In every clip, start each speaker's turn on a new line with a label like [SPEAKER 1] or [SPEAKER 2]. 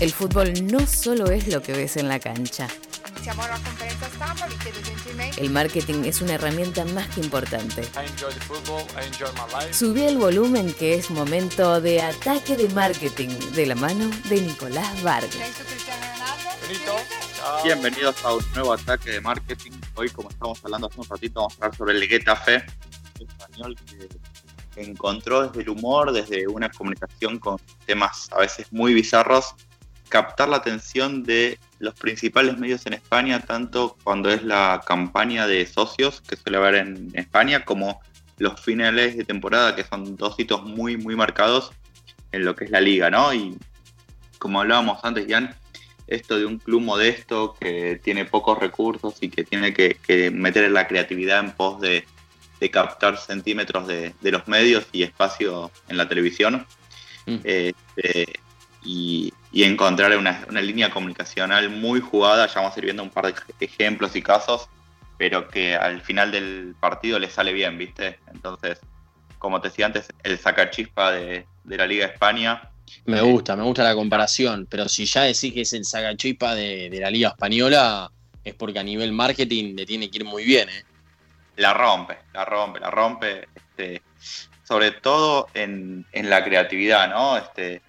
[SPEAKER 1] El fútbol no solo es lo que ves en la cancha. El marketing es una herramienta más que importante. Subí el volumen que es momento de ataque de marketing de la mano de Nicolás Vargas.
[SPEAKER 2] Bienvenidos a un nuevo ataque de marketing. Hoy, como estamos hablando hace un ratito, vamos a hablar sobre el Getafe, español que encontró desde el humor, desde una comunicación con temas a veces muy bizarros, captar la atención de los principales medios en España, tanto cuando es la campaña de socios que suele haber en España, como los finales de temporada, que son dos hitos muy, muy marcados en lo que es la liga, ¿no? Y como hablábamos antes, Jan, esto de un club modesto que tiene pocos recursos y que tiene que, meter la creatividad en pos de, captar centímetros de, los medios y espacio en la televisión. Mm. Este, y, encontrar una, línea comunicacional muy jugada. Ya vamos a ir viendo un par de ejemplos y casos, pero que al final del partido le sale bien, ¿viste? Entonces, como te decía antes, el sacachispa de, de la Liga España.
[SPEAKER 3] Me gusta, me gusta la comparación, pero si ya decís que es el sacachispa de, de la Liga Española, es porque a nivel marketing le tiene que ir muy bien, ¿eh?
[SPEAKER 2] La rompe, la rompe, la rompe. Este, sobre todo en, en la creatividad, ¿no? Este,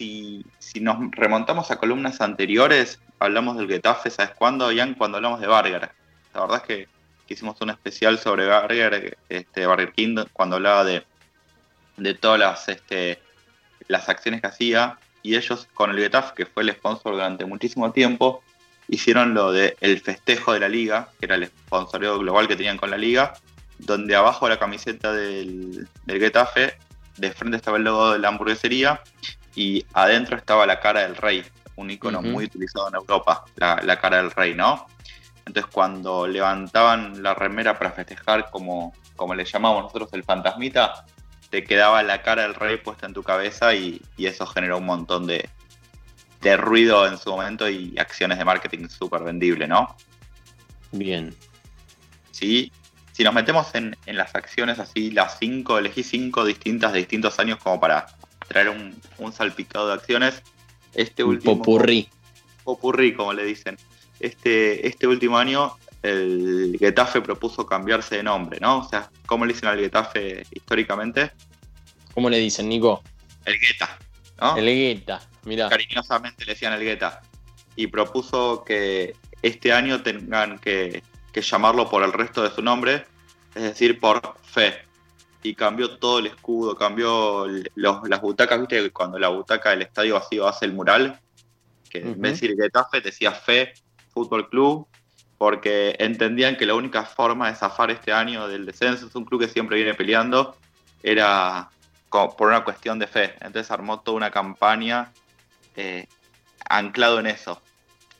[SPEAKER 2] si, nos remontamos a columnas anteriores, hablamos del Getafe, ¿sabes cuándo, Ian? Cuando hablamos de Barger. La verdad es que, hicimos un especial sobre Barger, este, Barger King, cuando hablaba de, de todas las, este, las acciones que hacía. Y ellos, con el Getafe, que fue el sponsor durante muchísimo tiempo, hicieron lo el festejo de la liga, que era el sponsoreo global que tenían con la liga, donde abajo de la camiseta del, del Getafe, de frente estaba el logo de la hamburguesería y adentro estaba la cara del rey, un icono muy utilizado en Europa, la, cara del rey, ¿no? Entonces cuando levantaban la remera para festejar, como, como le llamamos nosotros el fantasmita, te quedaba la cara del rey puesta en tu cabeza y, eso generó un montón de, ruido en su momento y acciones de marketing súper vendible, ¿no?
[SPEAKER 3] Bien.
[SPEAKER 2] Sí, si nos metemos en, en, las acciones así, las cinco, elegí cinco distintas de distintos años como para traer un, salpicado de acciones. Este último.
[SPEAKER 3] Popurrí.
[SPEAKER 2] Popurrí, como le dicen. Este, este último año el Getafe propuso cambiarse de nombre, ¿no? O sea, ¿cómo le dicen al Getafe históricamente?
[SPEAKER 3] ¿Cómo le dicen, Nico?
[SPEAKER 2] El Geta, ¿no?
[SPEAKER 3] El Geta, mira.
[SPEAKER 2] Cariñosamente le decían el Geta. Y propuso que este año tengan que, que llamarlo por el resto de su nombre, es decir, por fe y cambió todo el escudo, cambió las butacas, viste cuando la butaca del estadio vacío hace el mural, que en vez de decir Getafe decía Fe Fútbol Club, porque entendían que la única forma de zafar este año del descenso, es un club que siempre viene peleando, era por una cuestión de fe. Entonces armó toda una campaña eh, anclado en eso,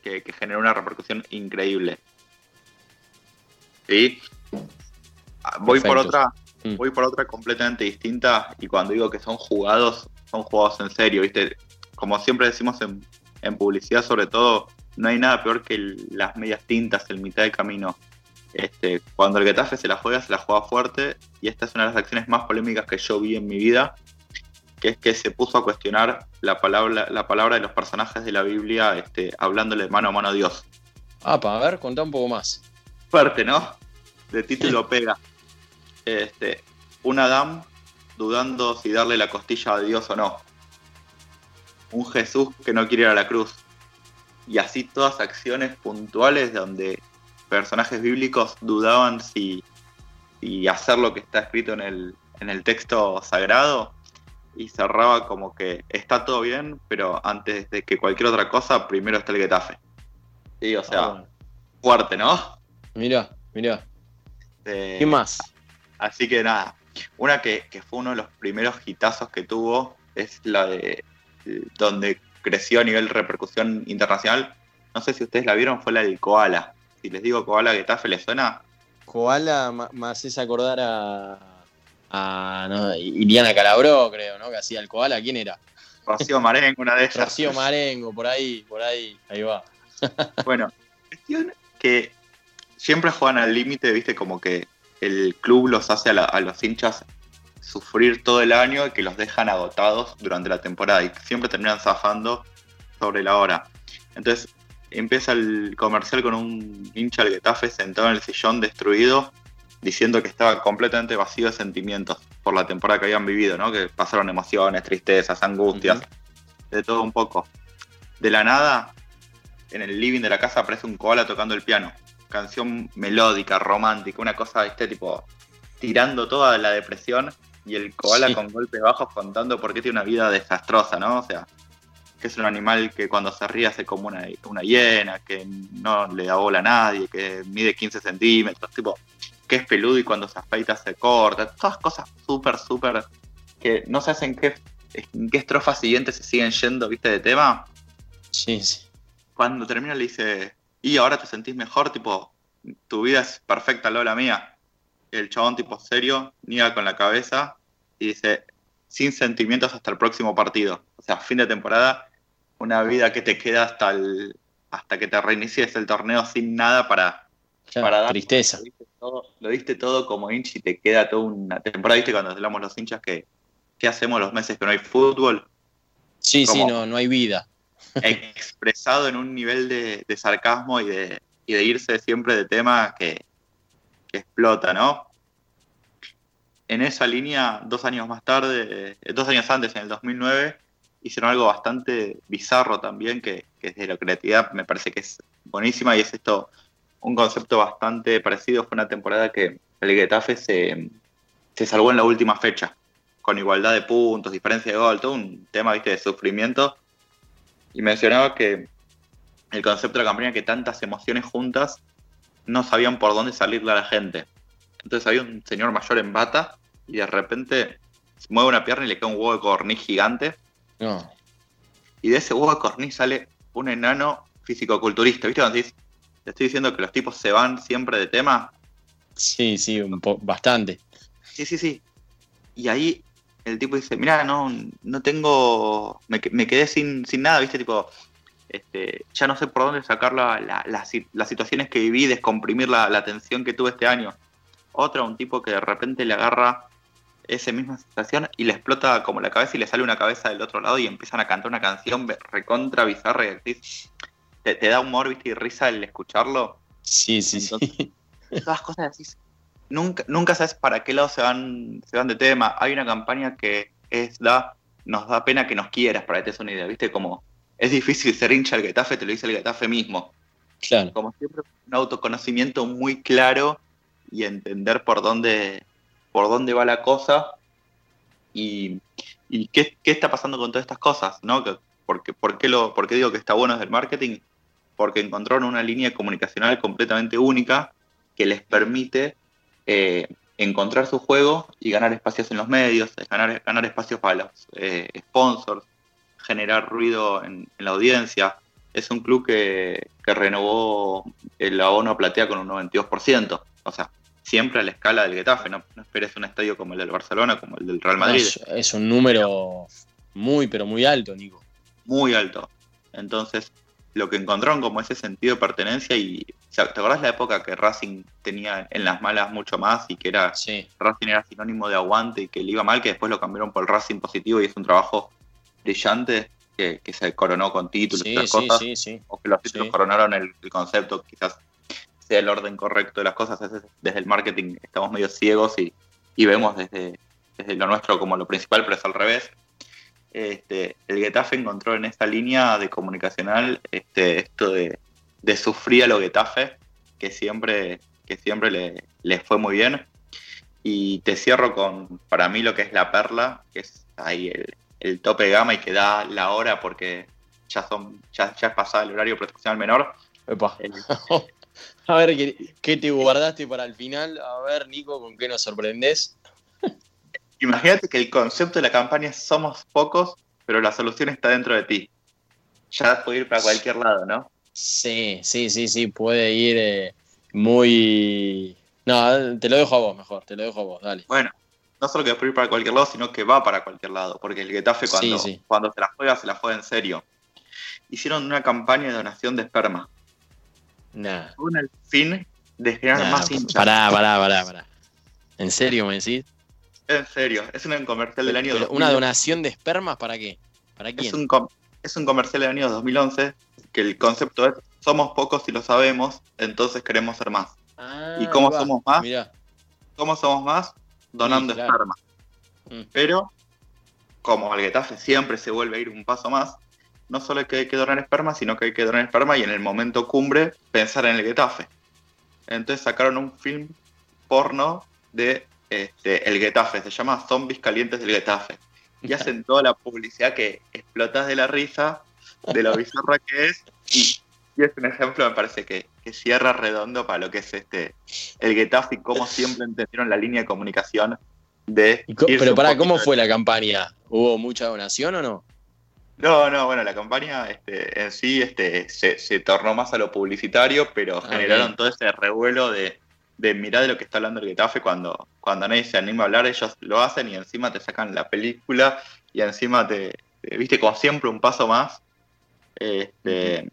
[SPEAKER 2] que, generó una repercusión increíble. ¿Sí? Ah, voy por otra Mm. Voy por otra completamente distinta y cuando digo que son jugados, son jugados en serio, ¿viste? Como siempre decimos en, publicidad, sobre todo, no hay nada peor que las medias tintas en mitad de camino. Este, cuando el Getafe se la juega, se la juega fuerte y esta es una de las acciones más polémicas que yo vi en mi vida, que es que se puso a cuestionar la palabra, la palabra de los personajes de la Biblia este, hablándole mano a mano a Dios.
[SPEAKER 3] Ah, para ver, contá un poco más.
[SPEAKER 2] Fuerte, ¿no? De título pega este, un Adán dudando si darle la costilla a Dios o no. Un Jesús que no quiere ir a la cruz. Y así todas acciones puntuales donde personajes bíblicos dudaban si, hacer lo que está escrito en el, en el texto sagrado y cerraba como que está todo bien, pero antes de que cualquier otra cosa, primero está el Getafe. Sí, o sea, ah, fuerte, ¿no?
[SPEAKER 3] Mira, mira. Este, ¿Qué más?
[SPEAKER 2] Así que nada, una que, fue uno de los primeros hitazos que tuvo es la de donde creció a nivel repercusión internacional. No sé si ustedes la vieron, fue la del Koala. Si les digo Koala Getafe, ¿les suena?
[SPEAKER 3] Koala más es acordar a, a Iliana Calabró, creo, ¿no? Que hacía el Koala. ¿Quién era?
[SPEAKER 2] Rocío Marengo, una de ellas.
[SPEAKER 3] Rocío Marengo, por ahí, por ahí, ahí va.
[SPEAKER 2] bueno, cuestión que siempre juegan al límite, viste, como que el club los hace a, los hinchas sufrir todo el año y que los dejan agotados durante la temporada y siempre terminan zafando sobre la hora. Entonces empieza el comercial con un hincha del Getafe sentado en el sillón destruido, diciendo que estaba completamente vacío de sentimientos por la temporada que habían vivido, ¿no? Que pasaron emociones, tristezas, angustias, de todo un poco. De la nada, en el living de la casa aparece un koala tocando el piano. Canción melódica, romántica, una cosa, este tipo, tirando toda la depresión y el koala con golpes bajos contando por qué tiene una vida desastrosa, ¿no? O sea, que es un animal que cuando se ríe hace como una, una hiena, que no le da bola a nadie, que mide 15 centímetros, tipo, que es peludo y cuando se afeita se corta, todas cosas súper, súper, que no sé en qué, en qué estrofa siguiente se siguen yendo, viste, de tema.
[SPEAKER 3] Sí, sí.
[SPEAKER 2] Cuando termina le dice, y ahora te sentís mejor, tipo, tu vida es perfecta, la mía. El chabón tipo serio, niega con la cabeza y dice, sin sentimientos hasta el próximo partido. O sea, fin de temporada, una vida que te queda hasta el, hasta que te reinicies el torneo sin nada para,
[SPEAKER 3] para dar. Tristeza.
[SPEAKER 2] Lo diste, todo, como hincha y te queda toda una temporada. ¿Viste cuando hablamos los hinchas que qué hacemos los meses que no hay fútbol?
[SPEAKER 3] Sí, sí, no, no hay vida.
[SPEAKER 2] Expresado en un nivel de, sarcasmo y de, y de, irse siempre de tema que, explota, ¿no? En esa línea, dos años más tarde, eh, dos años antes, en el 2009, hicieron algo bastante bizarro también, que, que desde la creatividad me parece que es buenísima y es esto, un concepto bastante parecido. Fue una temporada que el Getafe se, se salvó en la última fecha, con igualdad de puntos, diferencia de gol, todo un tema ¿viste? de sufrimiento. Y mencionaba que el concepto de la campaña que tantas emociones juntas no sabían por dónde salirle a la gente. Entonces había un señor mayor en bata y de repente se mueve una pierna y le queda un huevo de corniz gigante y de ese huevo de corniz sale un enano físico-culturista. ¿Viste cuando dices, te estoy diciendo que los tipos se van siempre de tema?
[SPEAKER 3] Sí, sí, un bastante.
[SPEAKER 2] Sí, sí, sí. Y ahí el tipo dice, mira, no, no tengo, me, quedé sin, sin nada, ¿viste? Tipo, este, ya no sé por dónde sacar las situaciones que viví, descomprimir la, la tensión que tuve este año. Otra, un tipo que de repente le agarra esa misma sensación y le explota como la cabeza y le sale una cabeza del otro lado y empiezan a cantar una canción recontra bizarra y te, te, da humor, viste, y risa el escucharlo.
[SPEAKER 3] Sí, sí, sí.
[SPEAKER 2] Todas cosas así. Nunca, nunca sabes para qué lado se van, se van de tema. Hay una campaña que es da, nos da pena que nos quieras, para que te des una idea, viste, como es difícil ser hincha del Getafe, te lo dice el Getafe mismo.
[SPEAKER 3] Claro.
[SPEAKER 2] Como siempre, un autoconocimiento muy claro y entender por dónde, por dónde va la cosa y, qué, está pasando con todas estas cosas, ¿no? Porque, ¿por, qué lo, ¿Por qué digo que está bueno desde el marketing? Porque encontraron una línea comunicacional completamente única que les permite eh, encontrar su juego y ganar espacios en los medios, ganar, ganar espacios para los eh, sponsors, generar ruido en, la audiencia. Es un club que, que renovó el abono platea con un 92%. O sea, siempre a la escala del Getafe, no, esperes un estadio como el del Barcelona, como el del Real Madrid.
[SPEAKER 3] es, un número muy, pero muy alto, Nico.
[SPEAKER 2] Muy alto. Entonces, lo que encontraron como ese sentido de pertenencia y ¿te acordás la época que Racing tenía en las malas mucho más y que era Racing era sinónimo de aguante y que le iba mal, que después lo cambiaron por el Racing positivo y es un trabajo brillante que, se coronó con títulos y otras cosas, o que los títulos coronaron el, concepto, quizás el orden correcto de las cosas. desde el marketing estamos medio ciegos y, vemos desde, lo nuestro como lo principal, pero es al revés. Este, el Getafe encontró en esta línea de comunicacional este, esto de, sufrir a lo Getafe, que siempre, que siempre le, le, fue muy bien. Y te cierro con, para mí, lo que es la perla, que es ahí el, tope de gama y que da la hora porque ya son ya, ya es pasado el horario profesional menor.
[SPEAKER 3] A ver, ¿qué, te guardaste para el final? A ver, Nico, ¿con qué nos sorprendes?
[SPEAKER 2] Imagínate que el concepto de la campaña es somos pocos, pero la solución está dentro de ti. Ya puede ir para cualquier lado, ¿no?
[SPEAKER 3] Sí, sí, sí, sí, puede ir eh, muy... No, te lo dejo a vos mejor, te lo dejo a vos, dale.
[SPEAKER 2] Bueno, no solo que puede ir para cualquier lado, sino que va para cualquier lado, porque el Getafe cuando, cuando se la juega, se la juega en serio. Hicieron una campaña de donación de esperma con el fin de generar más hinchas.
[SPEAKER 3] Pará, pará, pará, pará. ¿En serio me decís?
[SPEAKER 2] En serio, es un comercial del año
[SPEAKER 3] ¿Una donación de espermas para qué? ¿Para quién?
[SPEAKER 2] Es un, es un comercial del año 2011 que el concepto es somos pocos y lo sabemos, entonces queremos ser más. ¿Y
[SPEAKER 3] Ah,
[SPEAKER 2] cómo
[SPEAKER 3] ahí va.
[SPEAKER 2] somos más?
[SPEAKER 3] Mirá.
[SPEAKER 2] ¿Cómo somos más? Donando
[SPEAKER 3] Sí, claro.
[SPEAKER 2] esperma.
[SPEAKER 3] Mm.
[SPEAKER 2] Pero, como el Getafe siempre se vuelve a ir un paso más, no solo es que hay que donar esperma, sino que hay que donar esperma y en el momento cumbre pensar en el Getafe. Entonces sacaron un film porno de este, el Getafe, se llama Zombies Calientes del Getafe. Y hacen toda la publicidad que explotas de la risa, de lo bizarra que es, y, y es un ejemplo, me parece que, que cierra redondo para lo que es este el Getafe y cómo siempre entendieron la línea de comunicación de...
[SPEAKER 3] Pero
[SPEAKER 2] poquito
[SPEAKER 3] ¿cómo fue la campaña? ¿Hubo mucha donación o no?
[SPEAKER 2] No, no, bueno, la campaña este, en sí este, se, se tornó más a lo publicitario, pero
[SPEAKER 3] Ah,
[SPEAKER 2] generaron
[SPEAKER 3] bien.
[SPEAKER 2] todo ese revuelo de, de mirar de lo que está hablando el Getafe cuando, cuando nadie se anima a hablar, ellos lo hacen y encima te sacan la película y encima te, te- viste, como siempre, un paso más. Este,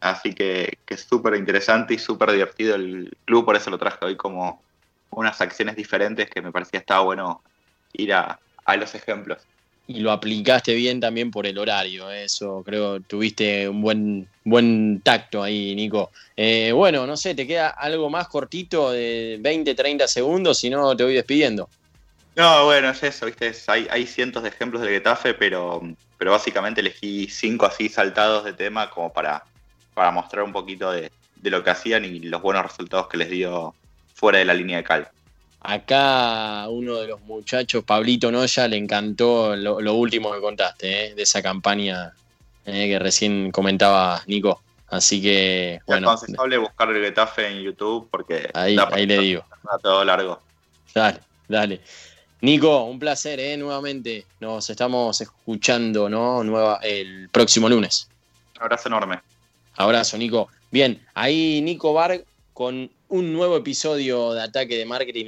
[SPEAKER 2] Así que, que es súper interesante y súper divertido el club, por eso lo traje hoy como unas acciones diferentes que me parecía estaba bueno ir a, a los ejemplos.
[SPEAKER 3] Y lo aplicaste bien también por el horario, ¿eh? eso creo tuviste un buen, buen tacto ahí, Nico. Eh, bueno, no sé, ¿te queda algo más cortito de 20, 30 segundos? Si no, te voy despidiendo.
[SPEAKER 2] No, bueno, es eso, ¿viste? Hay, hay cientos de ejemplos del Getafe, pero, pero básicamente elegí cinco así saltados de tema como para, para mostrar un poquito de, de lo que hacían y los buenos resultados que les dio fuera de la línea de cal.
[SPEAKER 3] Acá uno de los muchachos, Pablito Noya, le encantó lo, lo último que contaste, ¿eh? de esa campaña eh, que recién comentaba Nico. Así que,
[SPEAKER 2] Es
[SPEAKER 3] bueno,
[SPEAKER 2] aconsejable buscar el Getafe en YouTube porque
[SPEAKER 3] ahí, ahí le digo.
[SPEAKER 2] todo largo.
[SPEAKER 3] Dale, dale. Nico, un placer, ¿eh? Nuevamente. Nos estamos escuchando, ¿no? Nueva, el próximo lunes.
[SPEAKER 2] Un abrazo enorme.
[SPEAKER 3] Abrazo, Nico. Bien, ahí Nico Bar con un nuevo episodio de Ataque de Marketing.